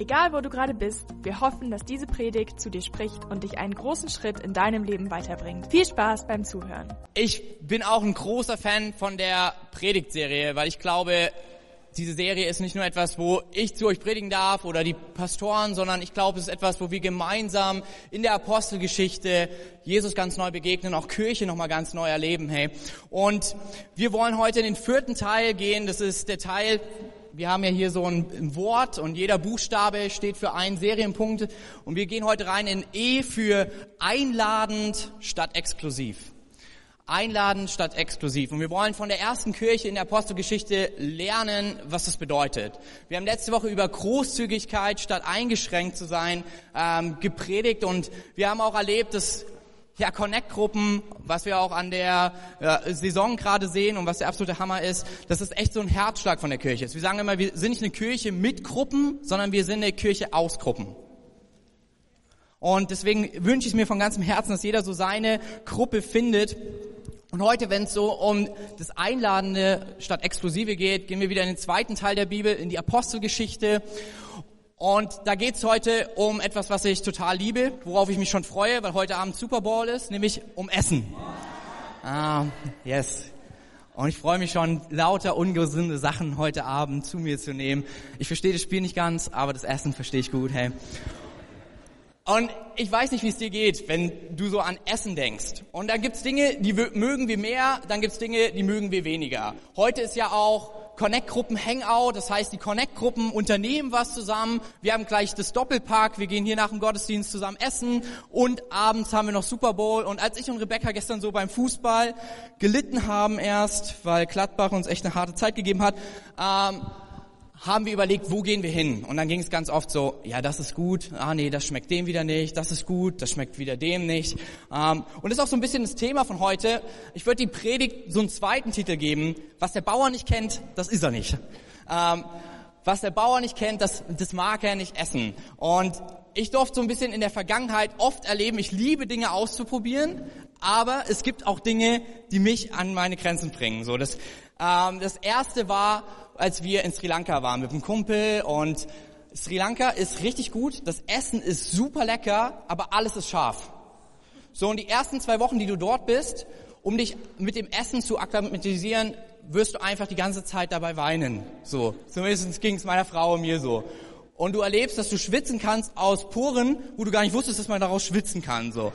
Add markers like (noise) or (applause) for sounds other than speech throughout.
Egal wo du gerade bist, wir hoffen, dass diese Predigt zu dir spricht und dich einen großen Schritt in deinem Leben weiterbringt. Viel Spaß beim Zuhören. Ich bin auch ein großer Fan von der Predigtserie, weil ich glaube, diese Serie ist nicht nur etwas, wo ich zu euch predigen darf oder die Pastoren, sondern ich glaube, es ist etwas, wo wir gemeinsam in der Apostelgeschichte Jesus ganz neu begegnen, auch Kirche nochmal ganz neu erleben, hey. Und wir wollen heute in den vierten Teil gehen. Das ist der Teil, wir haben ja hier so ein Wort und jeder Buchstabe steht für einen Serienpunkt und wir gehen heute rein in E für einladend statt exklusiv. Einladend statt exklusiv. Und wir wollen von der ersten Kirche in der Apostelgeschichte lernen, was das bedeutet. Wir haben letzte Woche über Großzügigkeit statt eingeschränkt zu sein ähm, gepredigt und wir haben auch erlebt, dass ja, Connect-Gruppen, was wir auch an der ja, Saison gerade sehen und was der absolute Hammer ist, dass es echt so ein Herzschlag von der Kirche ist. Wir sagen immer, wir sind nicht eine Kirche mit Gruppen, sondern wir sind eine Kirche aus Gruppen. Und deswegen wünsche ich mir von ganzem Herzen, dass jeder so seine Gruppe findet. Und heute, wenn es so um das Einladende statt Exklusive geht, gehen wir wieder in den zweiten Teil der Bibel, in die Apostelgeschichte. Und da geht's heute um etwas, was ich total liebe, worauf ich mich schon freue, weil heute Abend Super Bowl ist, nämlich um Essen. Ah, yes. Und ich freue mich schon, lauter ungesunde Sachen heute Abend zu mir zu nehmen. Ich verstehe das Spiel nicht ganz, aber das Essen verstehe ich gut, hey. Und ich weiß nicht, wie es dir geht, wenn du so an Essen denkst. Und dann gibt's Dinge, die mögen wir mehr, dann gibt's Dinge, die mögen wir weniger. Heute ist ja auch Connect-Gruppen Hangout, das heißt, die Connect-Gruppen unternehmen was zusammen. Wir haben gleich das Doppelpark, wir gehen hier nach dem Gottesdienst zusammen essen und abends haben wir noch Super Bowl. Und als ich und Rebecca gestern so beim Fußball gelitten haben erst, weil Gladbach uns echt eine harte Zeit gegeben hat, ähm, haben wir überlegt, wo gehen wir hin? Und dann ging es ganz oft so, ja, das ist gut, ah nee, das schmeckt dem wieder nicht, das ist gut, das schmeckt wieder dem nicht. Ähm, und das ist auch so ein bisschen das Thema von heute. Ich würde die Predigt so einen zweiten Titel geben, was der Bauer nicht kennt, das ist er nicht. Ähm, was der Bauer nicht kennt, das, das mag er nicht essen. Und ich durfte so ein bisschen in der Vergangenheit oft erleben, ich liebe Dinge auszuprobieren, aber es gibt auch Dinge, die mich an meine Grenzen bringen. So, das, ähm, das erste war, als wir in Sri Lanka waren mit einem Kumpel und Sri Lanka ist richtig gut, das Essen ist super lecker, aber alles ist scharf. So, und die ersten zwei Wochen, die du dort bist, um dich mit dem Essen zu akklimatisieren, wirst du einfach die ganze Zeit dabei weinen. So, zumindest ging es meiner Frau und mir so. Und du erlebst, dass du schwitzen kannst aus Poren, wo du gar nicht wusstest, dass man daraus schwitzen kann. So.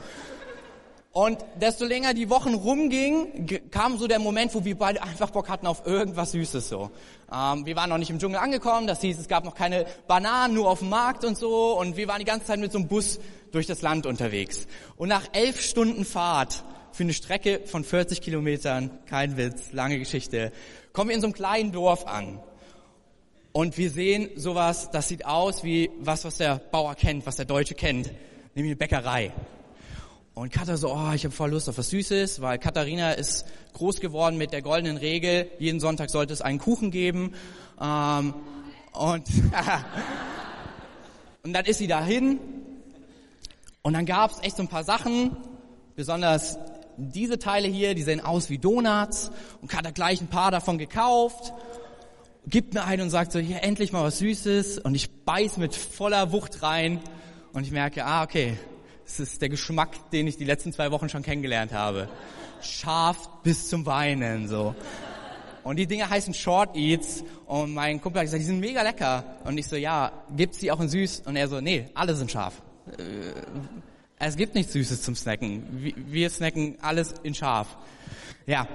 Und desto länger die Wochen rumgingen, kam so der Moment, wo wir beide einfach Bock hatten auf irgendwas Süßes so. Ähm, wir waren noch nicht im Dschungel angekommen, das hieß, es gab noch keine Bananen, nur auf dem Markt und so. Und wir waren die ganze Zeit mit so einem Bus durch das Land unterwegs. Und nach elf Stunden Fahrt für eine Strecke von 40 Kilometern, kein Witz, lange Geschichte, kommen wir in so einem kleinen Dorf an. Und wir sehen sowas, das sieht aus wie was, was der Bauer kennt, was der Deutsche kennt, nämlich eine Bäckerei. Und Katha so, oh, ich habe voll Lust auf was Süßes, weil Katharina ist groß geworden mit der goldenen Regel, jeden Sonntag sollte es einen Kuchen geben. Ähm, und, (laughs) und dann ist sie dahin. Und dann gab es echt so ein paar Sachen, besonders diese Teile hier, die sehen aus wie Donuts. Und Katha gleich ein paar davon gekauft, gibt mir einen und sagt so, hier endlich mal was Süßes. Und ich beiß mit voller Wucht rein. Und ich merke, ah okay, es ist der Geschmack, den ich die letzten zwei Wochen schon kennengelernt habe. Scharf bis zum Weinen, so. Und die Dinge heißen Short Eats. Und mein Kumpel hat gesagt, die sind mega lecker. Und ich so, ja, gibt's die auch in süß? Und er so, nee, alle sind scharf. Äh, es gibt nichts Süßes zum Snacken. Wir snacken alles in scharf. Ja,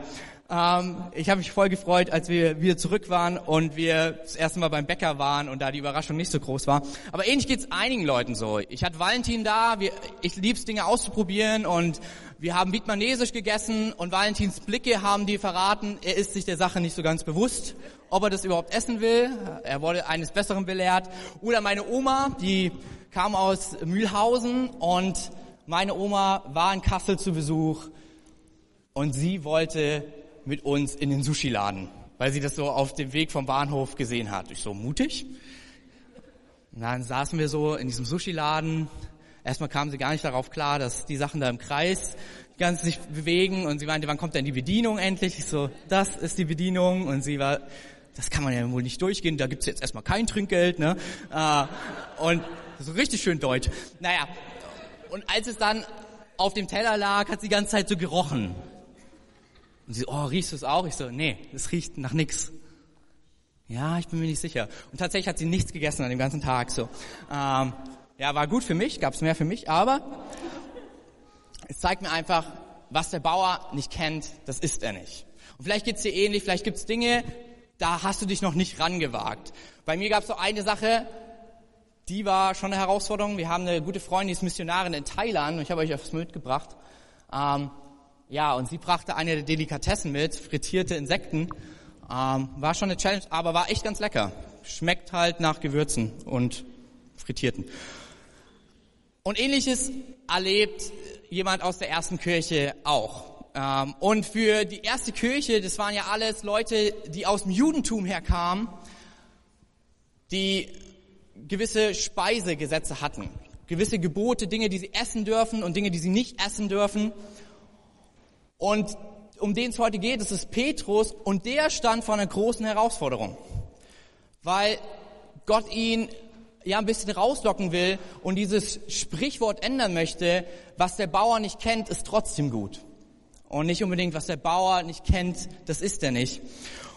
ähm, ich habe mich voll gefreut, als wir wieder zurück waren und wir das erste Mal beim Bäcker waren und da die Überraschung nicht so groß war. Aber ähnlich geht's einigen Leuten so. Ich hatte Valentin da, wir, ich lieb's Dinge auszuprobieren und wir haben Vietnamesisch gegessen und Valentins Blicke haben die verraten, er ist sich der Sache nicht so ganz bewusst, ob er das überhaupt essen will. Er wurde eines Besseren belehrt. Oder meine Oma, die kam aus Mühlhausen und meine Oma war in Kassel zu Besuch und sie wollte mit uns in den Sushi-Laden, weil sie das so auf dem Weg vom Bahnhof gesehen hat. Ich so, mutig? Und dann saßen wir so in diesem Sushi-Laden. Erstmal kamen sie gar nicht darauf klar, dass die Sachen da im Kreis ganz sich bewegen und sie meinte, wann kommt denn die Bedienung endlich? Ich so, das ist die Bedienung und sie war, das kann man ja wohl nicht durchgehen, da gibt's jetzt erstmal kein Trinkgeld, ne? Äh, und so richtig schön deutsch. Naja, und als es dann auf dem Teller lag, hat sie die ganze Zeit so gerochen. Und sie so, oh, riechst du es auch? Ich so, nee, es riecht nach nix. Ja, ich bin mir nicht sicher. Und tatsächlich hat sie nichts gegessen an dem ganzen Tag. So, ähm, ja, war gut für mich, gab's mehr für mich, aber es zeigt mir einfach, was der Bauer nicht kennt, das ist er nicht. Und vielleicht geht's dir ähnlich, vielleicht gibt's Dinge, da hast du dich noch nicht rangewagt. Bei mir gab's so eine Sache, die war schon eine Herausforderung. Wir haben eine gute Freundin, die ist Missionarin in Thailand und ich habe euch etwas mitgebracht. Ähm, ja, und sie brachte eine der Delikatessen mit, frittierte Insekten. Ähm, war schon eine Challenge, aber war echt ganz lecker. Schmeckt halt nach Gewürzen und Frittierten. Und ähnliches erlebt jemand aus der ersten Kirche auch. Ähm, und für die erste Kirche, das waren ja alles Leute, die aus dem Judentum herkamen, die gewisse Speisegesetze hatten. Gewisse Gebote, Dinge, die sie essen dürfen und Dinge, die sie nicht essen dürfen. Und um den es heute geht, das ist Petrus und der stand vor einer großen Herausforderung. Weil Gott ihn ja ein bisschen rauslocken will und dieses Sprichwort ändern möchte, was der Bauer nicht kennt, ist trotzdem gut. Und nicht unbedingt, was der Bauer nicht kennt, das ist er nicht.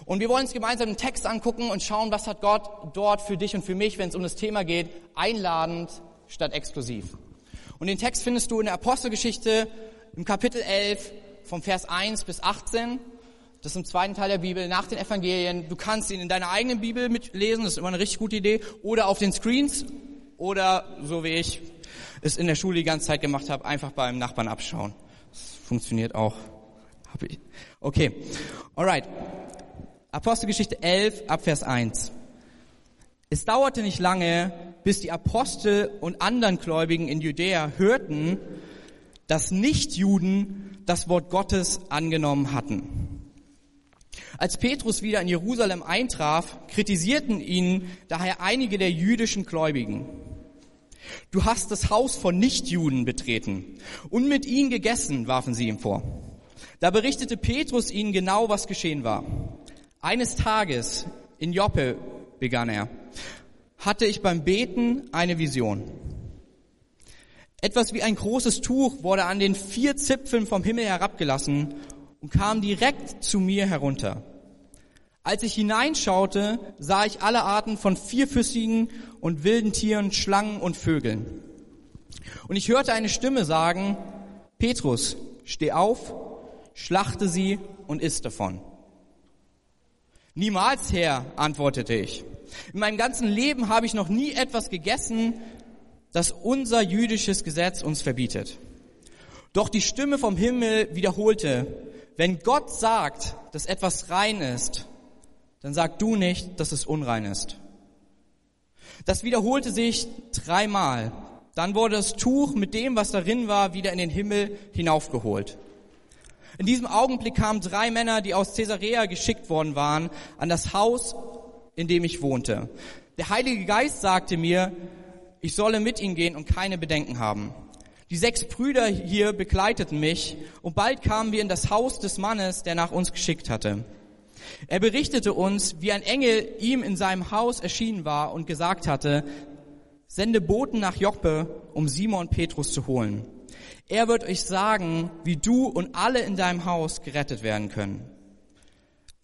Und wir wollen uns gemeinsam einen Text angucken und schauen, was hat Gott dort für dich und für mich, wenn es um das Thema geht, einladend statt exklusiv. Und den Text findest du in der Apostelgeschichte im Kapitel 11 vom Vers 1 bis 18. Das ist im zweiten Teil der Bibel, nach den Evangelien. Du kannst ihn in deiner eigenen Bibel mitlesen, das ist immer eine richtig gute Idee. Oder auf den Screens oder, so wie ich es in der Schule die ganze Zeit gemacht habe, einfach beim Nachbarn abschauen. Das funktioniert auch. Okay, alright. Apostelgeschichte 11, Abvers 1. Es dauerte nicht lange, bis die Apostel und anderen Gläubigen in Judäa hörten, dass Nichtjuden das Wort Gottes angenommen hatten. Als Petrus wieder in Jerusalem eintraf, kritisierten ihn daher einige der jüdischen Gläubigen. Du hast das Haus von Nichtjuden betreten und mit ihnen gegessen, warfen sie ihm vor. Da berichtete Petrus ihnen genau, was geschehen war. Eines Tages in Joppe, begann er, hatte ich beim Beten eine Vision. Etwas wie ein großes Tuch wurde an den vier Zipfeln vom Himmel herabgelassen und kam direkt zu mir herunter. Als ich hineinschaute, sah ich alle Arten von vierfüßigen und wilden Tieren, Schlangen und Vögeln. Und ich hörte eine Stimme sagen, Petrus, steh auf, schlachte sie und iss davon. Niemals, Herr, antwortete ich. In meinem ganzen Leben habe ich noch nie etwas gegessen, das unser jüdisches Gesetz uns verbietet. Doch die Stimme vom Himmel wiederholte, wenn Gott sagt, dass etwas rein ist, dann sag du nicht, dass es unrein ist. Das wiederholte sich dreimal. Dann wurde das Tuch mit dem, was darin war, wieder in den Himmel hinaufgeholt. In diesem Augenblick kamen drei Männer, die aus Caesarea geschickt worden waren, an das Haus, in dem ich wohnte. Der Heilige Geist sagte mir, ich solle mit ihnen gehen und keine Bedenken haben. Die sechs Brüder hier begleiteten mich und bald kamen wir in das Haus des Mannes, der nach uns geschickt hatte. Er berichtete uns, wie ein Engel ihm in seinem Haus erschienen war und gesagt hatte, sende Boten nach Joppe, um Simon Petrus zu holen. Er wird euch sagen, wie du und alle in deinem Haus gerettet werden können.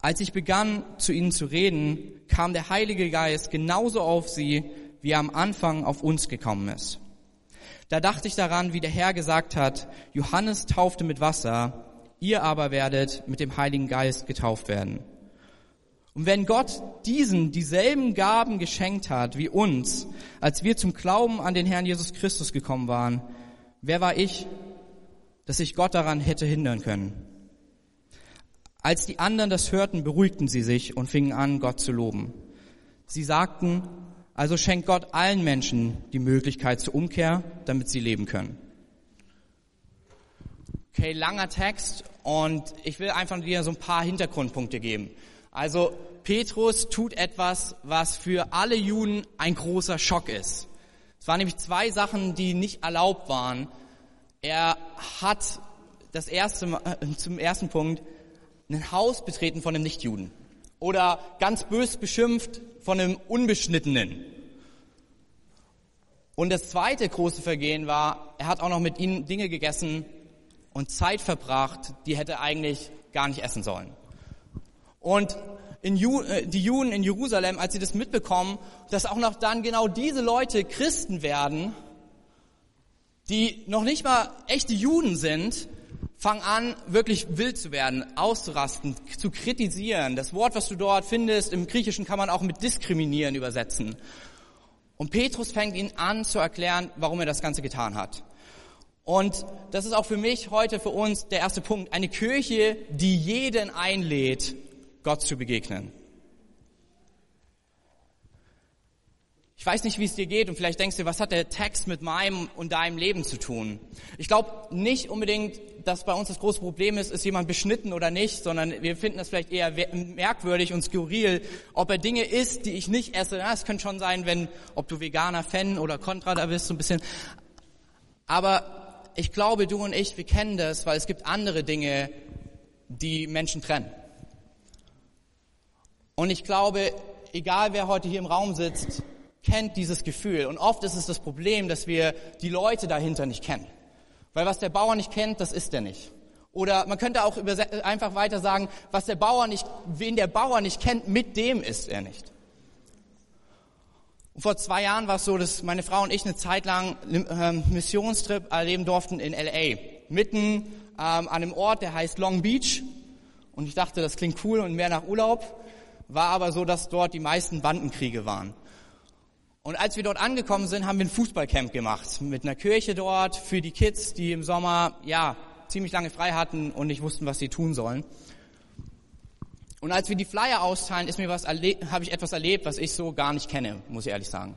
Als ich begann, zu ihnen zu reden, kam der Heilige Geist genauso auf sie, wie er am Anfang auf uns gekommen ist. Da dachte ich daran, wie der Herr gesagt hat, Johannes taufte mit Wasser, ihr aber werdet mit dem Heiligen Geist getauft werden. Und wenn Gott diesen dieselben Gaben geschenkt hat wie uns, als wir zum Glauben an den Herrn Jesus Christus gekommen waren, wer war ich, dass ich Gott daran hätte hindern können? Als die anderen das hörten, beruhigten sie sich und fingen an, Gott zu loben. Sie sagten, also schenkt Gott allen Menschen die Möglichkeit zur Umkehr, damit sie leben können. Okay, langer Text und ich will einfach dir so ein paar Hintergrundpunkte geben. Also Petrus tut etwas, was für alle Juden ein großer Schock ist. Es waren nämlich zwei Sachen, die nicht erlaubt waren. Er hat das erste, äh, zum ersten Punkt ein Haus betreten von einem Nichtjuden oder ganz bös beschimpft von einem Unbeschnittenen. Und das zweite große Vergehen war, er hat auch noch mit ihnen Dinge gegessen und Zeit verbracht, die hätte eigentlich gar nicht essen sollen. Und Ju, äh, die Juden in Jerusalem, als sie das mitbekommen, dass auch noch dann genau diese Leute Christen werden, die noch nicht mal echte Juden sind, fangen an, wirklich wild zu werden, auszurasten, zu kritisieren. Das Wort, was du dort findest, im Griechischen kann man auch mit diskriminieren übersetzen. Und Petrus fängt ihn an zu erklären, warum er das Ganze getan hat. Und das ist auch für mich heute, für uns der erste Punkt. Eine Kirche, die jeden einlädt, Gott zu begegnen. Ich weiß nicht, wie es dir geht und vielleicht denkst du, was hat der Text mit meinem und deinem Leben zu tun? Ich glaube nicht unbedingt, dass bei uns das große Problem ist, ist jemand beschnitten oder nicht, sondern wir finden das vielleicht eher merkwürdig und skurril, ob er Dinge isst, die ich nicht esse. Ja, es könnte schon sein, wenn, ob du Veganer, Fan oder Kontra da bist, so ein bisschen. Aber ich glaube, du und ich, wir kennen das, weil es gibt andere Dinge, die Menschen trennen. Und ich glaube, egal wer heute hier im Raum sitzt, kennt dieses Gefühl. Und oft ist es das Problem, dass wir die Leute dahinter nicht kennen. Weil was der Bauer nicht kennt, das ist er nicht. Oder man könnte auch einfach weiter sagen, was der Bauer nicht, wen der Bauer nicht kennt, mit dem ist er nicht. Und vor zwei Jahren war es so, dass meine Frau und ich eine Zeit lang einen Missionstrip erleben durften in LA. Mitten ähm, an einem Ort, der heißt Long Beach. Und ich dachte, das klingt cool und mehr nach Urlaub. War aber so, dass dort die meisten Bandenkriege waren. Und als wir dort angekommen sind, haben wir ein Fußballcamp gemacht mit einer Kirche dort für die Kids, die im Sommer ja ziemlich lange frei hatten und nicht wussten, was sie tun sollen. Und als wir die Flyer austeilen, ist mir was habe ich etwas erlebt, was ich so gar nicht kenne, muss ich ehrlich sagen.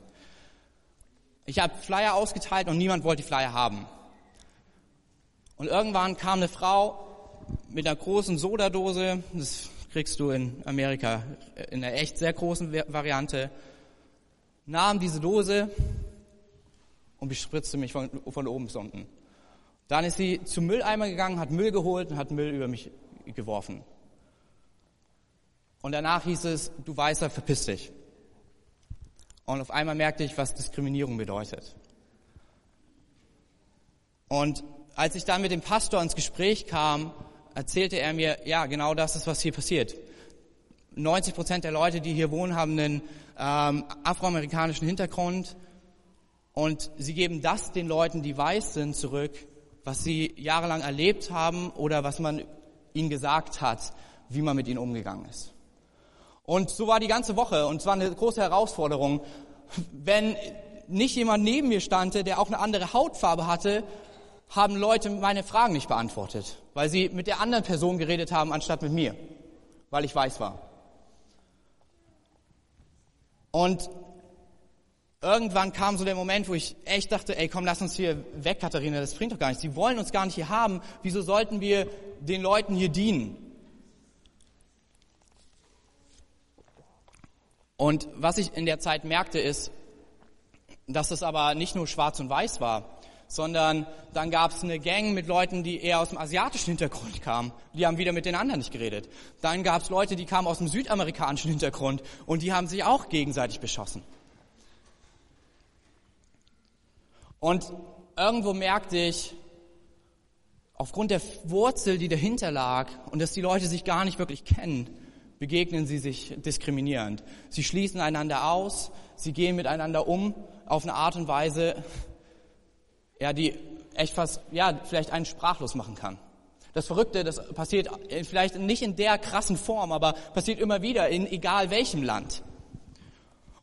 Ich habe Flyer ausgeteilt und niemand wollte die Flyer haben. Und irgendwann kam eine Frau mit einer großen Sodadose, das kriegst du in Amerika in einer echt sehr großen Variante, nahm diese Dose und bespritzte mich von, von oben bis unten. Dann ist sie zum Mülleimer gegangen, hat Müll geholt und hat Müll über mich geworfen. Und danach hieß es, du Weißer, verpiss dich. Und auf einmal merkte ich, was Diskriminierung bedeutet. Und als ich dann mit dem Pastor ins Gespräch kam, erzählte er mir, ja, genau das ist, was hier passiert. 90 Prozent der Leute, die hier wohnen, haben einen ähm, afroamerikanischen Hintergrund und sie geben das den Leuten, die weiß sind, zurück, was sie jahrelang erlebt haben oder was man ihnen gesagt hat, wie man mit ihnen umgegangen ist. Und so war die ganze Woche und es war eine große Herausforderung. Wenn nicht jemand neben mir stand, der auch eine andere Hautfarbe hatte, haben Leute meine Fragen nicht beantwortet, weil sie mit der anderen Person geredet haben, anstatt mit mir, weil ich weiß war. Und irgendwann kam so der Moment, wo ich echt dachte, ey, komm, lass uns hier weg, Katharina, das bringt doch gar nichts. Die wollen uns gar nicht hier haben. Wieso sollten wir den Leuten hier dienen? Und was ich in der Zeit merkte, ist, dass es aber nicht nur schwarz und weiß war, sondern dann gab es eine Gang mit Leuten, die eher aus dem asiatischen Hintergrund kamen. Die haben wieder mit den anderen nicht geredet. Dann gab es Leute, die kamen aus dem südamerikanischen Hintergrund und die haben sich auch gegenseitig beschossen. Und irgendwo merkte ich, aufgrund der Wurzel, die dahinter lag und dass die Leute sich gar nicht wirklich kennen, begegnen sie sich diskriminierend. Sie schließen einander aus, sie gehen miteinander um auf eine Art und Weise, ja, die echt fast, ja, vielleicht einen sprachlos machen kann. Das Verrückte, das passiert vielleicht nicht in der krassen Form, aber passiert immer wieder in egal welchem Land.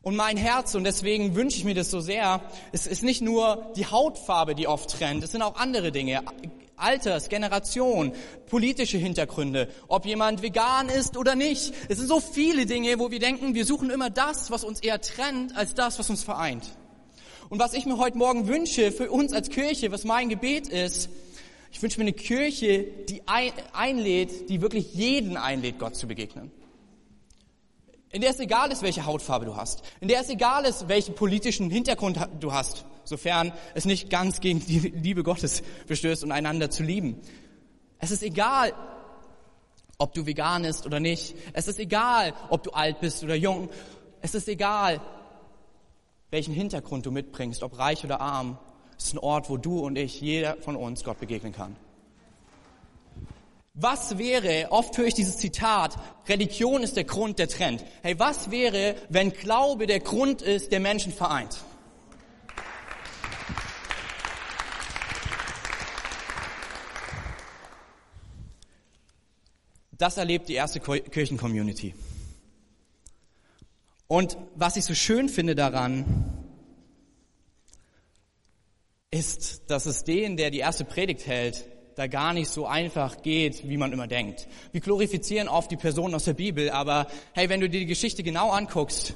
Und mein Herz, und deswegen wünsche ich mir das so sehr, es ist nicht nur die Hautfarbe, die oft trennt, es sind auch andere Dinge. Alters, Generation, politische Hintergründe, ob jemand vegan ist oder nicht. Es sind so viele Dinge, wo wir denken, wir suchen immer das, was uns eher trennt, als das, was uns vereint. Und was ich mir heute Morgen wünsche für uns als Kirche, was mein Gebet ist, Ich wünsche mir eine Kirche, die einlädt, die wirklich jeden einlädt, Gott zu begegnen. In der es egal ist, welche Hautfarbe du hast. In der es egal ist, welchen politischen Hintergrund du hast, sofern es nicht ganz gegen die Liebe Gottes verstößt und einander zu lieben. Es ist egal, ob du vegan bist oder nicht. Es ist egal, ob du alt bist oder jung. Es ist egal, welchen Hintergrund du mitbringst, ob reich oder arm. Ist ein Ort, wo du und ich, jeder von uns Gott begegnen kann. Was wäre, oft höre ich dieses Zitat, Religion ist der Grund, der Trend. Hey, was wäre, wenn Glaube der Grund ist, der Menschen vereint? Das erlebt die erste Kirchencommunity. Und was ich so schön finde daran, ist, dass es den, der die erste Predigt hält, da gar nicht so einfach geht, wie man immer denkt. Wir glorifizieren oft die Person aus der Bibel, aber hey, wenn du dir die Geschichte genau anguckst,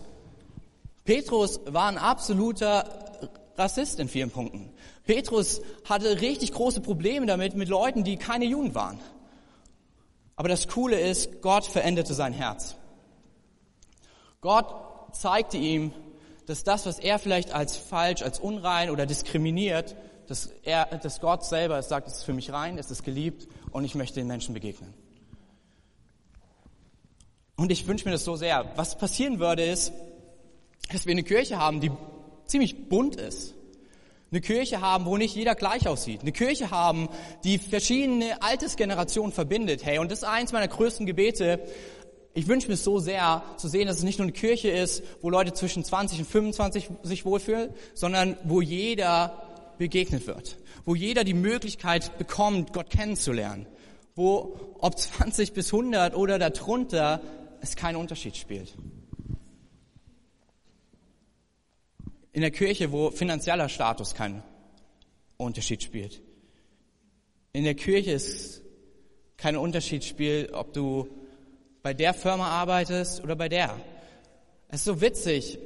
Petrus war ein absoluter Rassist in vielen Punkten. Petrus hatte richtig große Probleme damit mit Leuten, die keine Juden waren. Aber das Coole ist, Gott veränderte sein Herz. Gott zeigte ihm, dass das, was er vielleicht als falsch, als unrein oder diskriminiert, dass, er, dass Gott selber sagt, es ist für mich rein, es ist geliebt und ich möchte den Menschen begegnen. Und ich wünsche mir das so sehr. Was passieren würde, ist, dass wir eine Kirche haben, die ziemlich bunt ist. Eine Kirche haben, wo nicht jeder gleich aussieht. Eine Kirche haben, die verschiedene Altersgenerationen verbindet. Hey, und das ist eins meiner größten Gebete. Ich wünsche mir so sehr zu sehen, dass es nicht nur eine Kirche ist, wo Leute zwischen 20 und 25 sich wohlfühlen, sondern wo jeder begegnet wird. Wo jeder die Möglichkeit bekommt, Gott kennenzulernen. Wo, ob 20 bis 100 oder darunter, es keinen Unterschied spielt. in der Kirche, wo finanzieller Status keinen Unterschied spielt. In der Kirche ist kein Unterschied spielt, ob du bei der Firma arbeitest oder bei der. Es ist so witzig,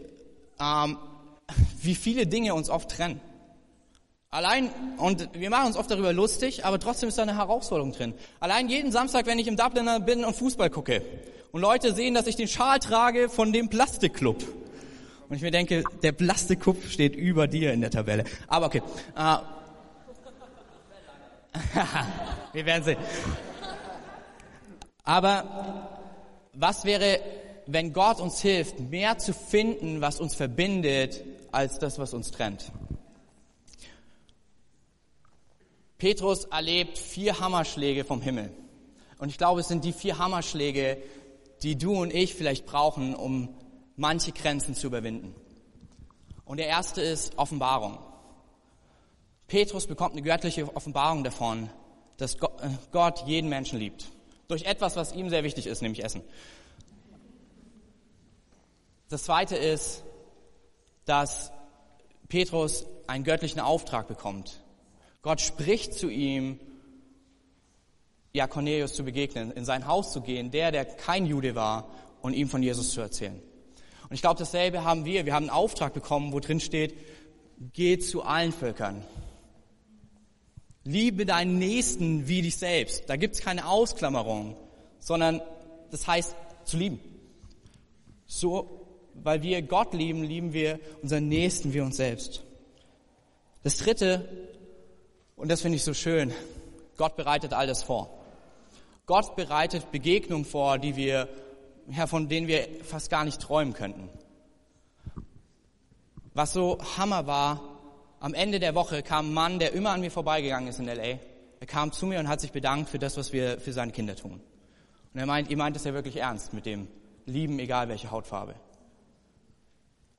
ähm, (laughs) wie viele Dinge uns oft trennen. Allein, und wir machen uns oft darüber lustig, aber trotzdem ist da eine Herausforderung drin. Allein jeden Samstag, wenn ich im Dubliner bin und Fußball gucke und Leute sehen, dass ich den Schal trage von dem Plastikclub und ich mir denke, der Plastikkupf steht über dir in der Tabelle. Aber okay. Äh, (laughs) wir werden sehen. Aber was wäre, wenn Gott uns hilft, mehr zu finden, was uns verbindet, als das, was uns trennt? Petrus erlebt vier Hammerschläge vom Himmel. Und ich glaube, es sind die vier Hammerschläge, die du und ich vielleicht brauchen, um manche Grenzen zu überwinden. Und der erste ist Offenbarung. Petrus bekommt eine göttliche Offenbarung davon, dass äh, Gott jeden Menschen liebt. Durch etwas, was ihm sehr wichtig ist, nämlich Essen. Das zweite ist, dass Petrus einen göttlichen Auftrag bekommt. Gott spricht zu ihm, ja, Cornelius zu begegnen, in sein Haus zu gehen, der, der kein Jude war, und ihm von Jesus zu erzählen. Und ich glaube, dasselbe haben wir. Wir haben einen Auftrag bekommen, wo drin steht, geh zu allen Völkern. Liebe deinen Nächsten wie dich selbst. Da gibt es keine Ausklammerung, sondern das heißt zu lieben. So, weil wir Gott lieben, lieben wir unseren Nächsten wie uns selbst. Das dritte, und das finde ich so schön, Gott bereitet all das vor. Gott bereitet Begegnungen vor, die wir ja, von denen wir fast gar nicht träumen könnten. Was so Hammer war, am Ende der Woche kam ein Mann, der immer an mir vorbeigegangen ist in L.A. Er kam zu mir und hat sich bedankt für das, was wir für seine Kinder tun. Und er meint, ihr meint es ja wirklich ernst mit dem Lieben, egal welche Hautfarbe.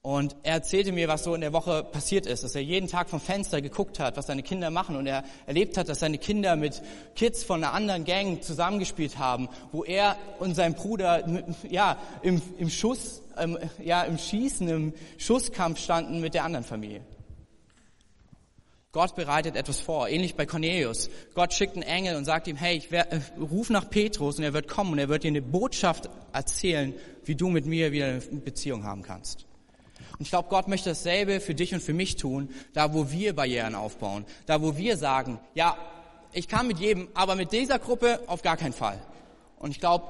Und er erzählte mir, was so in der Woche passiert ist, dass er jeden Tag vom Fenster geguckt hat, was seine Kinder machen und er erlebt hat, dass seine Kinder mit Kids von einer anderen Gang zusammengespielt haben, wo er und sein Bruder ja im, im Schuss, ähm, ja im Schießen, im Schusskampf standen mit der anderen Familie. Gott bereitet etwas vor, ähnlich bei Cornelius. Gott schickt einen Engel und sagt ihm, hey, ich wer, äh, ruf nach Petrus und er wird kommen und er wird dir eine Botschaft erzählen, wie du mit mir wieder eine Beziehung haben kannst. Und ich glaube, Gott möchte dasselbe für dich und für mich tun, da wo wir Barrieren aufbauen, da wo wir sagen, ja, ich kann mit jedem, aber mit dieser Gruppe auf gar keinen Fall. Und ich glaube,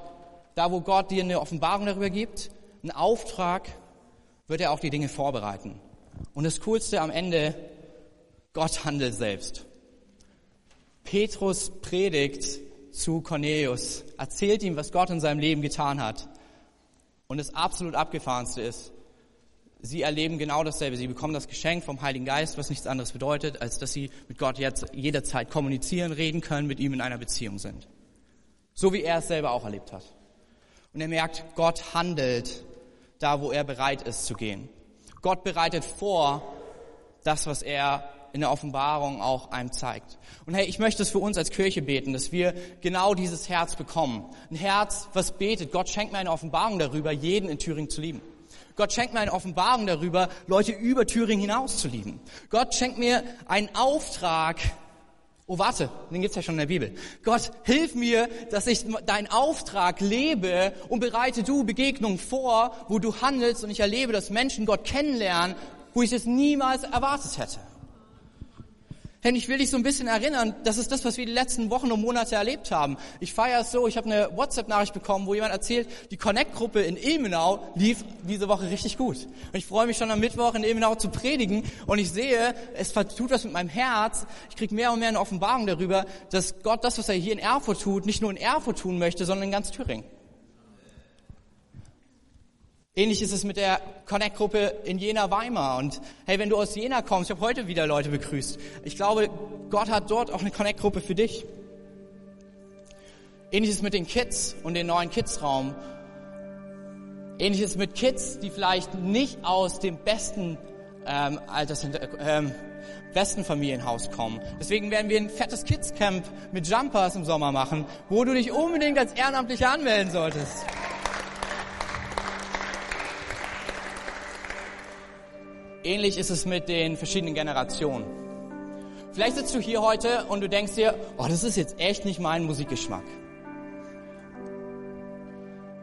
da wo Gott dir eine Offenbarung darüber gibt, einen Auftrag, wird er auch die Dinge vorbereiten. Und das Coolste am Ende, Gott handelt selbst. Petrus predigt zu Cornelius, erzählt ihm, was Gott in seinem Leben getan hat. Und das absolut abgefahrenste ist, sie erleben genau dasselbe. Sie bekommen das Geschenk vom Heiligen Geist, was nichts anderes bedeutet, als dass sie mit Gott jetzt jederzeit kommunizieren, reden können, mit ihm in einer Beziehung sind. So wie er es selber auch erlebt hat. Und er merkt, Gott handelt da, wo er bereit ist zu gehen. Gott bereitet vor das, was er in der Offenbarung auch einem zeigt. Und hey, ich möchte es für uns als Kirche beten, dass wir genau dieses Herz bekommen. Ein Herz, was betet. Gott schenkt mir eine Offenbarung darüber, jeden in Thüringen zu lieben. Gott schenkt mir eine Offenbarung darüber, Leute über Thüringen hinaus zu lieben. Gott schenkt mir einen Auftrag, Oh, warte, den gibt's ja schon in der Bibel. Gott, hilf mir, dass ich deinen Auftrag lebe und bereite du Begegnungen vor, wo du handelst und ich erlebe, dass Menschen Gott kennenlernen, wo ich es niemals erwartet hätte. Denn ich will dich so ein bisschen erinnern, das ist das, was wir die letzten Wochen und Monate erlebt haben. Ich feiere es so, ich habe eine WhatsApp-Nachricht bekommen, wo jemand erzählt, die Connect-Gruppe in Ilmenau lief diese Woche richtig gut. Und ich freue mich schon am Mittwoch in Ilmenau zu predigen und ich sehe, es tut was mit meinem Herz. Ich kriege mehr und mehr eine Offenbarung darüber, dass Gott das, was er hier in Erfurt tut, nicht nur in Erfurt tun möchte, sondern in ganz Thüringen. Ähnlich ist es mit der Connect-Gruppe in Jena Weimar. Und hey, wenn du aus Jena kommst, ich habe heute wieder Leute begrüßt. Ich glaube, Gott hat dort auch eine Connect-Gruppe für dich. Ähnliches mit den Kids und den neuen Kids-Raum. Ähnliches mit Kids, die vielleicht nicht aus dem besten ähm, Alters, ähm, besten Familienhaus kommen. Deswegen werden wir ein fettes Kids-Camp mit Jumpers im Sommer machen, wo du dich unbedingt als Ehrenamtlicher anmelden solltest. Ähnlich ist es mit den verschiedenen Generationen. Vielleicht sitzt du hier heute und du denkst dir, oh, das ist jetzt echt nicht mein Musikgeschmack.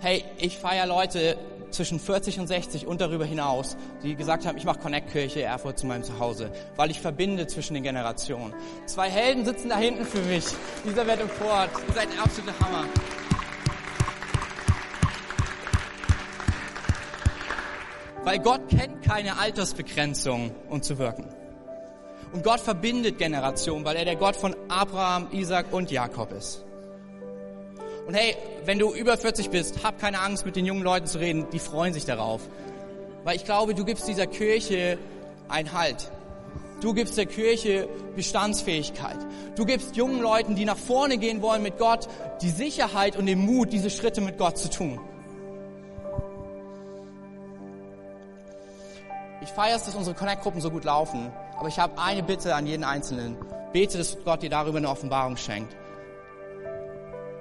Hey, ich feiere Leute zwischen 40 und 60 und darüber hinaus, die gesagt haben, ich mache Connect Kirche Erfurt zu meinem Zuhause, weil ich verbinde zwischen den Generationen. Zwei Helden sitzen da hinten für mich, Elisabeth und Ford. Ihr seid ein absoluter Hammer. Weil Gott kennt keine Altersbegrenzung, um zu wirken. Und Gott verbindet Generationen, weil er der Gott von Abraham, Isaac und Jakob ist. Und hey, wenn du über 40 bist, hab keine Angst, mit den jungen Leuten zu reden, die freuen sich darauf. Weil ich glaube, du gibst dieser Kirche einen Halt. Du gibst der Kirche Bestandsfähigkeit. Du gibst jungen Leuten, die nach vorne gehen wollen mit Gott, die Sicherheit und den Mut, diese Schritte mit Gott zu tun. Ich feiere es, dass unsere Connect-Gruppen so gut laufen, aber ich habe eine Bitte an jeden Einzelnen. Bete, dass Gott dir darüber eine Offenbarung schenkt.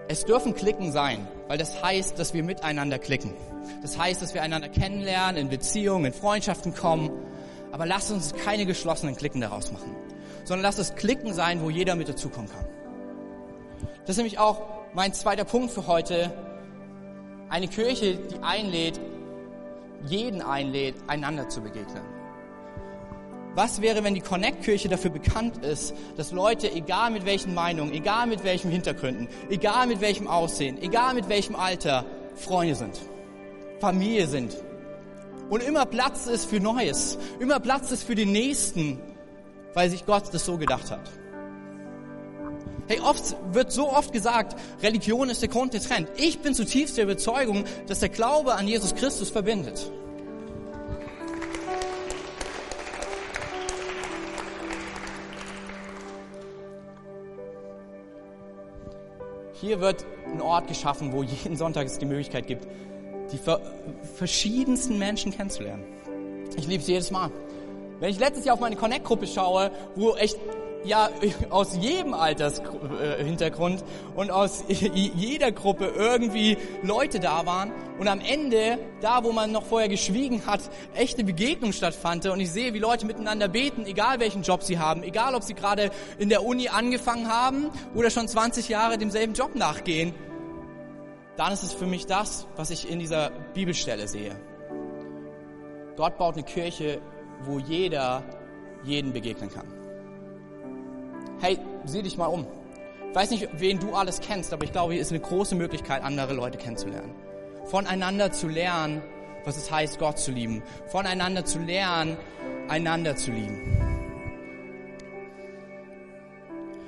Es dürfen Klicken sein, weil das heißt, dass wir miteinander klicken. Das heißt, dass wir einander kennenlernen, in Beziehungen, in Freundschaften kommen. Aber lasst uns keine geschlossenen Klicken daraus machen, sondern lasst es Klicken sein, wo jeder mit dazukommen kann. Das ist nämlich auch mein zweiter Punkt für heute. Eine Kirche, die einlädt, jeden einlädt, einander zu begegnen. Was wäre, wenn die Connect-Kirche dafür bekannt ist, dass Leute, egal mit welchen Meinungen, egal mit welchen Hintergründen, egal mit welchem Aussehen, egal mit welchem Alter, Freunde sind, Familie sind und immer Platz ist für Neues, immer Platz ist für den Nächsten, weil sich Gott das so gedacht hat. Hey, oft wird so oft gesagt, Religion ist der Grund der Trend. Ich bin zutiefst der Überzeugung, dass der Glaube an Jesus Christus verbindet. Hier wird ein Ort geschaffen, wo jeden Sonntag es die Möglichkeit gibt, die verschiedensten Menschen kennenzulernen. Ich liebe es jedes Mal. Wenn ich letztes Jahr auf meine Connect-Gruppe schaue, wo echt ja (laughs) aus jedem Altershintergrund und aus (laughs) jeder Gruppe irgendwie Leute da waren und am Ende, da wo man noch vorher geschwiegen hat, echte Begegnung stattfand und ich sehe, wie Leute miteinander beten, egal welchen Job sie haben, egal ob sie gerade in der Uni angefangen haben oder schon 20 Jahre demselben Job nachgehen, dann ist es für mich das, was ich in dieser Bibelstelle sehe. Gott baut eine Kirche, wo jeder jeden begegnen kann hey, sieh dich mal um. Ich weiß nicht, wen du alles kennst, aber ich glaube, hier ist eine große Möglichkeit, andere Leute kennenzulernen. Voneinander zu lernen, was es heißt, Gott zu lieben. Voneinander zu lernen, einander zu lieben.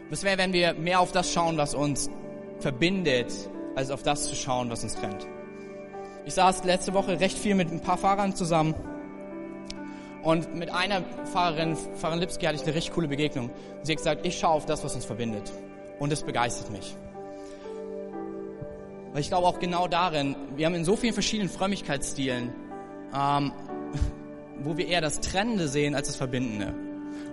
Was wäre, wenn wir mehr auf das schauen, was uns verbindet, als auf das zu schauen, was uns trennt? Ich saß letzte Woche recht viel mit ein paar Fahrern zusammen. Und mit einer Fahrerin, Fahrerin Lipski, hatte ich eine richtig coole Begegnung. Sie hat gesagt, ich schaue auf das, was uns verbindet. Und es begeistert mich. Weil ich glaube auch genau darin, wir haben in so vielen verschiedenen Frömmigkeitsstilen, ähm, (laughs) wo wir eher das Trennende sehen als das Verbindende.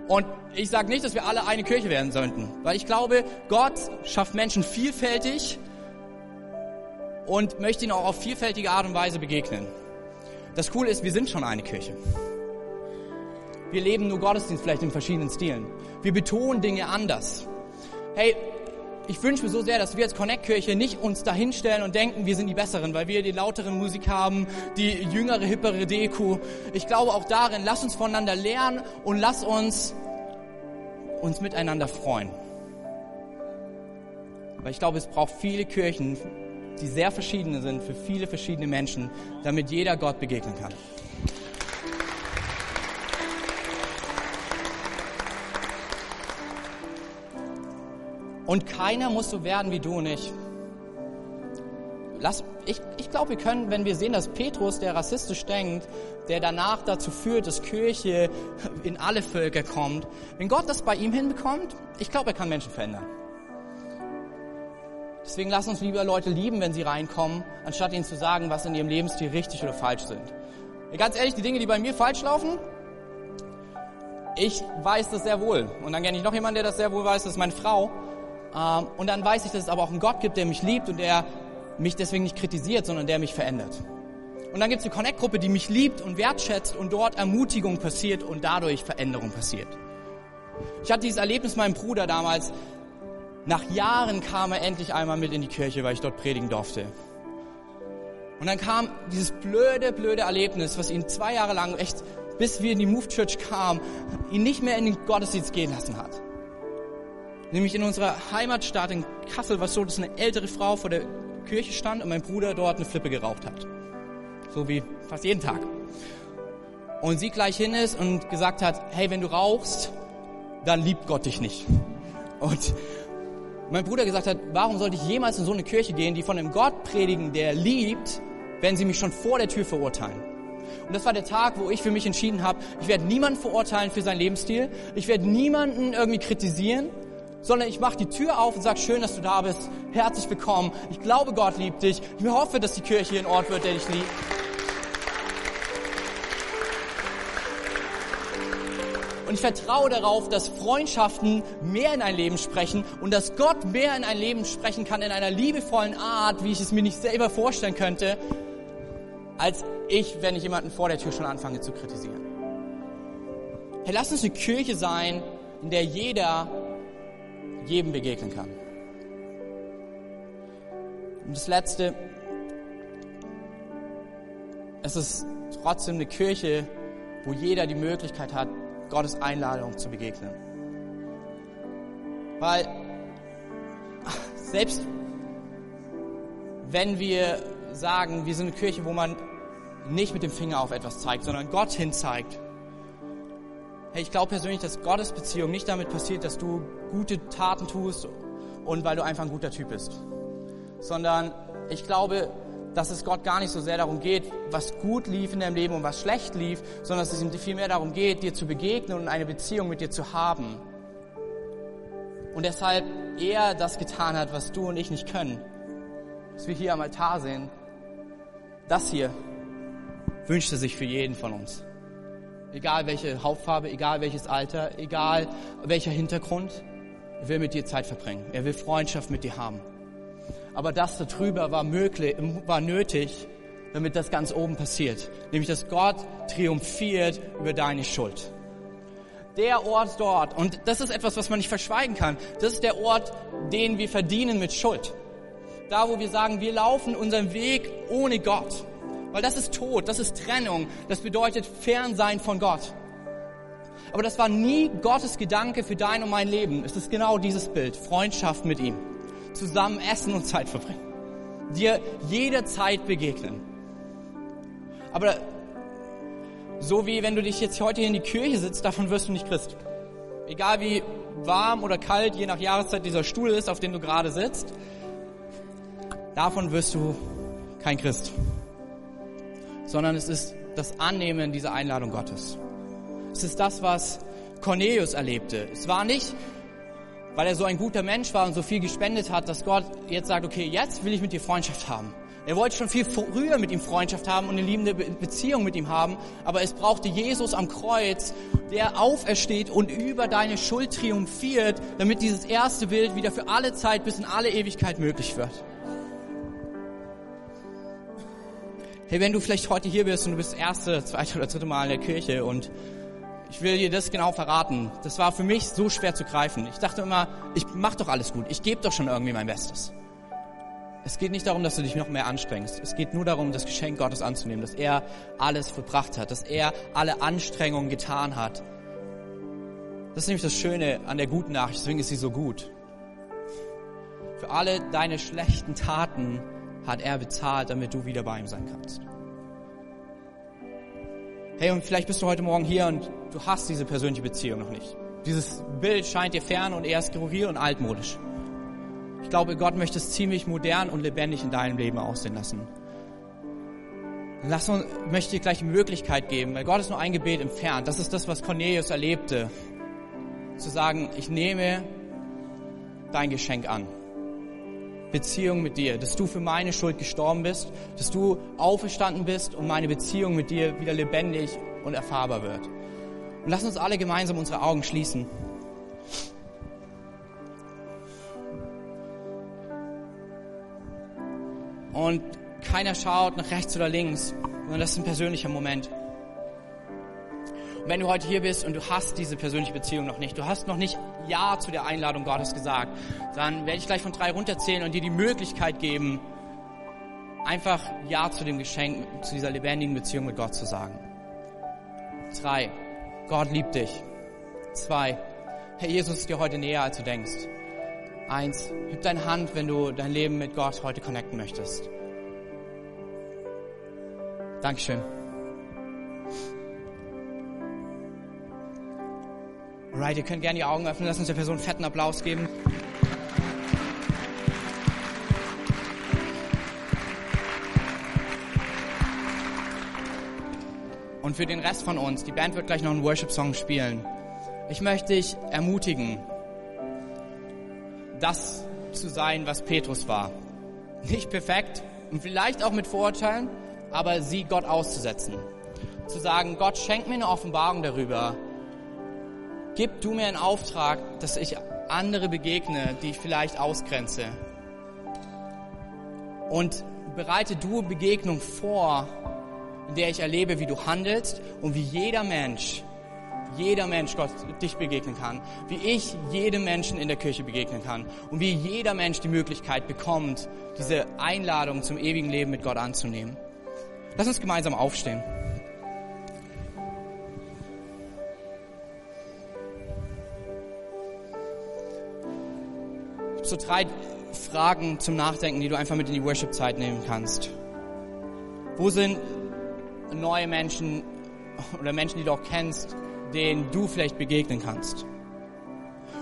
Und ich sage nicht, dass wir alle eine Kirche werden sollten, weil ich glaube, Gott schafft Menschen vielfältig und möchte ihnen auch auf vielfältige Art und Weise begegnen. Das Coole ist, wir sind schon eine Kirche. Wir leben nur Gottesdienst vielleicht in verschiedenen Stilen. Wir betonen Dinge anders. Hey, ich wünsche mir so sehr, dass wir als Connect-Kirche nicht uns dahinstellen und denken, wir sind die Besseren, weil wir die lauteren Musik haben, die jüngere, hippere Deko. Ich glaube auch darin, lass uns voneinander lernen und lass uns uns miteinander freuen. Weil ich glaube, es braucht viele Kirchen, die sehr verschiedene sind für viele verschiedene Menschen, damit jeder Gott begegnen kann. Und keiner muss so werden wie du und ich. Lass, ich, ich glaube, wir können, wenn wir sehen, dass Petrus, der rassistisch denkt, der danach dazu führt, dass Kirche in alle Völker kommt, wenn Gott das bei ihm hinbekommt, ich glaube, er kann Menschen verändern. Deswegen lass uns lieber Leute lieben, wenn sie reinkommen, anstatt ihnen zu sagen, was in ihrem Lebensstil richtig oder falsch sind. Ganz ehrlich, die Dinge, die bei mir falsch laufen, ich weiß das sehr wohl. Und dann kenne ich noch jemanden, der das sehr wohl weiß, das ist meine Frau. Ähm, und dann weiß ich, dass es aber auch einen Gott gibt, der mich liebt und der mich deswegen nicht kritisiert, sondern der mich verändert. Und dann gibt es eine Connect-Gruppe, die mich liebt und wertschätzt und dort Ermutigung passiert und dadurch Veränderung passiert. Ich hatte dieses Erlebnis meinem Bruder damals. Nach Jahren kam er endlich einmal mit in die Kirche, weil ich dort predigen durfte. Und dann kam dieses blöde, blöde Erlebnis, was ihn zwei Jahre lang echt, bis wir in die Move Church kamen, ihn nicht mehr in den Gottesdienst gehen lassen hat. Nämlich in unserer Heimatstadt in Kassel war es so, dass eine ältere Frau vor der Kirche stand und mein Bruder dort eine Flippe geraucht hat. So wie fast jeden Tag. Und sie gleich hin ist und gesagt hat, hey, wenn du rauchst, dann liebt Gott dich nicht. Und mein Bruder gesagt hat, warum sollte ich jemals in so eine Kirche gehen, die von einem Gott predigen, der liebt, wenn sie mich schon vor der Tür verurteilen? Und das war der Tag, wo ich für mich entschieden habe, ich werde niemanden verurteilen für seinen Lebensstil, ich werde niemanden irgendwie kritisieren, sondern ich mache die Tür auf und sage, schön, dass du da bist, herzlich willkommen. Ich glaube, Gott liebt dich. Ich hoffe, dass die Kirche ein Ort wird, der dich liebt. Und ich vertraue darauf, dass Freundschaften mehr in ein Leben sprechen und dass Gott mehr in ein Leben sprechen kann in einer liebevollen Art, wie ich es mir nicht selber vorstellen könnte, als ich, wenn ich jemanden vor der Tür schon anfange zu kritisieren. Hey, lass uns eine Kirche sein, in der jeder jedem begegnen kann. Und das Letzte, es ist trotzdem eine Kirche, wo jeder die Möglichkeit hat, Gottes Einladung zu begegnen. Weil (laughs) selbst wenn wir sagen, wir sind eine Kirche, wo man nicht mit dem Finger auf etwas zeigt, sondern Gott hinzeigt, Hey, ich glaube persönlich, dass Gottes Beziehung nicht damit passiert, dass du gute Taten tust und weil du einfach ein guter Typ bist. Sondern ich glaube, dass es Gott gar nicht so sehr darum geht, was gut lief in deinem Leben und was schlecht lief, sondern dass es ihm vielmehr darum geht, dir zu begegnen und eine Beziehung mit dir zu haben. Und deshalb er das getan hat, was du und ich nicht können. Was wir hier am Altar sehen, das hier wünscht er sich für jeden von uns egal welche Hautfarbe, egal welches Alter, egal welcher Hintergrund. Er will mit dir Zeit verbringen. Er will Freundschaft mit dir haben. Aber das darüber war möglich, war nötig, damit das ganz oben passiert. Nämlich, dass Gott triumphiert über deine Schuld. Der Ort dort, und das ist etwas, was man nicht verschweigen kann, das ist der Ort, den wir verdienen mit Schuld. Da, wo wir sagen, wir laufen unseren Weg ohne Gott. Weil das ist Tod, das ist Trennung, das bedeutet Fernsein von Gott. Aber das war nie Gottes Gedanke für dein und mein Leben. Es ist genau dieses Bild. Freundschaft mit ihm. Zusammen essen und Zeit verbringen. Dir jederzeit begegnen. Aber so wie wenn du dich jetzt heute hier in die Kirche sitzt, davon wirst du nicht Christ. Egal wie warm oder kalt, je nach Jahreszeit dieser Stuhl ist, auf dem du gerade sitzt, davon wirst du kein Christ. Sondern es ist das Annehmen dieser Einladung Gottes. Es ist das, was Cornelius erlebte. Es war nicht, weil er so ein guter Mensch war und so viel gespendet hat, dass Gott jetzt sagt, okay, jetzt will ich mit dir Freundschaft haben. Er wollte schon viel früher mit ihm Freundschaft haben und eine liebende Beziehung mit ihm haben, aber es brauchte Jesus am Kreuz, der aufersteht und über deine Schuld triumphiert, damit dieses erste Bild wieder für alle Zeit bis in alle Ewigkeit möglich wird. Hey, wenn du vielleicht heute hier bist und du bist das erste, zweite oder dritte Mal in der Kirche und ich will dir das genau verraten. Das war für mich so schwer zu greifen. Ich dachte immer, ich mach doch alles gut. Ich gebe doch schon irgendwie mein Bestes. Es geht nicht darum, dass du dich noch mehr anstrengst. Es geht nur darum, das Geschenk Gottes anzunehmen, dass er alles verbracht hat, dass er alle Anstrengungen getan hat. Das ist nämlich das Schöne an der guten Nachricht, deswegen ist sie so gut. Für alle deine schlechten Taten hat er bezahlt, damit du wieder bei ihm sein kannst. Hey, und vielleicht bist du heute Morgen hier und du hast diese persönliche Beziehung noch nicht. Dieses Bild scheint dir fern und eher skurril und altmodisch. Ich glaube, Gott möchte es ziemlich modern und lebendig in deinem Leben aussehen lassen. Lass uns, möchte dir gleich die Möglichkeit geben, weil Gott ist nur ein Gebet entfernt. Das ist das, was Cornelius erlebte. Zu sagen, ich nehme dein Geschenk an. Beziehung mit dir, dass du für meine Schuld gestorben bist, dass du auferstanden bist und meine Beziehung mit dir wieder lebendig und erfahrbar wird. Und lass uns alle gemeinsam unsere Augen schließen. und keiner schaut nach rechts oder links, sondern das ist ein persönlicher Moment. Und wenn du heute hier bist und du hast diese persönliche Beziehung noch nicht, du hast noch nicht Ja zu der Einladung Gottes gesagt, dann werde ich gleich von drei runterzählen und dir die Möglichkeit geben, einfach Ja zu dem Geschenk, zu dieser lebendigen Beziehung mit Gott zu sagen. Drei, Gott liebt dich. Zwei, Herr Jesus ist dir heute näher, als du denkst. Eins, heb deine Hand, wenn du dein Leben mit Gott heute connecten möchtest. Dankeschön. Alright, ihr könnt gerne die Augen öffnen. Lass uns der Person einen fetten Applaus geben. Und für den Rest von uns, die Band wird gleich noch einen Worship-Song spielen. Ich möchte dich ermutigen, das zu sein, was Petrus war. Nicht perfekt und vielleicht auch mit Vorurteilen, aber sie Gott auszusetzen. Zu sagen, Gott schenkt mir eine Offenbarung darüber. Gib du mir einen Auftrag, dass ich andere begegne, die ich vielleicht ausgrenze. Und bereite du Begegnung vor, in der ich erlebe, wie du handelst und wie jeder Mensch jeder Mensch Gott dich begegnen kann, wie ich jedem Menschen in der Kirche begegnen kann und wie jeder Mensch die Möglichkeit bekommt, diese Einladung zum ewigen Leben mit Gott anzunehmen. Lass uns gemeinsam aufstehen. So drei Fragen zum Nachdenken, die du einfach mit in die Worship-Zeit nehmen kannst. Wo sind neue Menschen oder Menschen, die du auch kennst, denen du vielleicht begegnen kannst?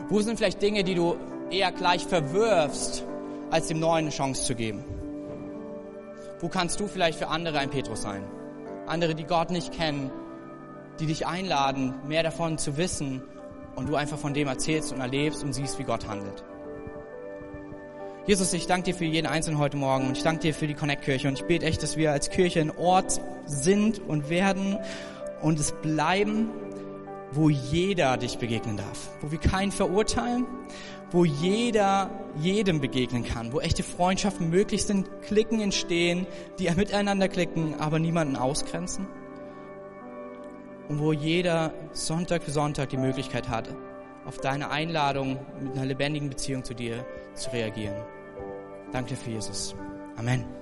Wo sind vielleicht Dinge, die du eher gleich verwirfst, als dem Neuen eine Chance zu geben? Wo kannst du vielleicht für andere ein Petrus sein? Andere, die Gott nicht kennen, die dich einladen, mehr davon zu wissen und du einfach von dem erzählst und erlebst und siehst, wie Gott handelt. Jesus, ich danke dir für jeden Einzelnen heute Morgen und ich danke dir für die Connect-Kirche. Und ich bete echt, dass wir als Kirche ein Ort sind und werden und es bleiben, wo jeder dich begegnen darf, wo wir keinen verurteilen, wo jeder jedem begegnen kann, wo echte Freundschaften möglich sind, Klicken entstehen, die miteinander klicken, aber niemanden ausgrenzen. Und wo jeder Sonntag für Sonntag die Möglichkeit hat, auf deine Einladung mit einer lebendigen Beziehung zu dir zu reagieren. Danke für Jesus. Amen.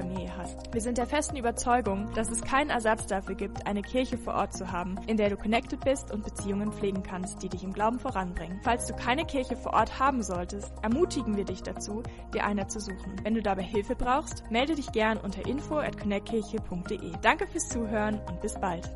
Kirchenfamilie hast. Wir sind der festen Überzeugung, dass es keinen Ersatz dafür gibt, eine Kirche vor Ort zu haben, in der du connected bist und Beziehungen pflegen kannst, die dich im Glauben voranbringen. Falls du keine Kirche vor Ort haben solltest, ermutigen wir dich dazu, dir eine zu suchen. Wenn du dabei Hilfe brauchst, melde dich gern unter info at connectkirche.de. Danke fürs Zuhören und bis bald.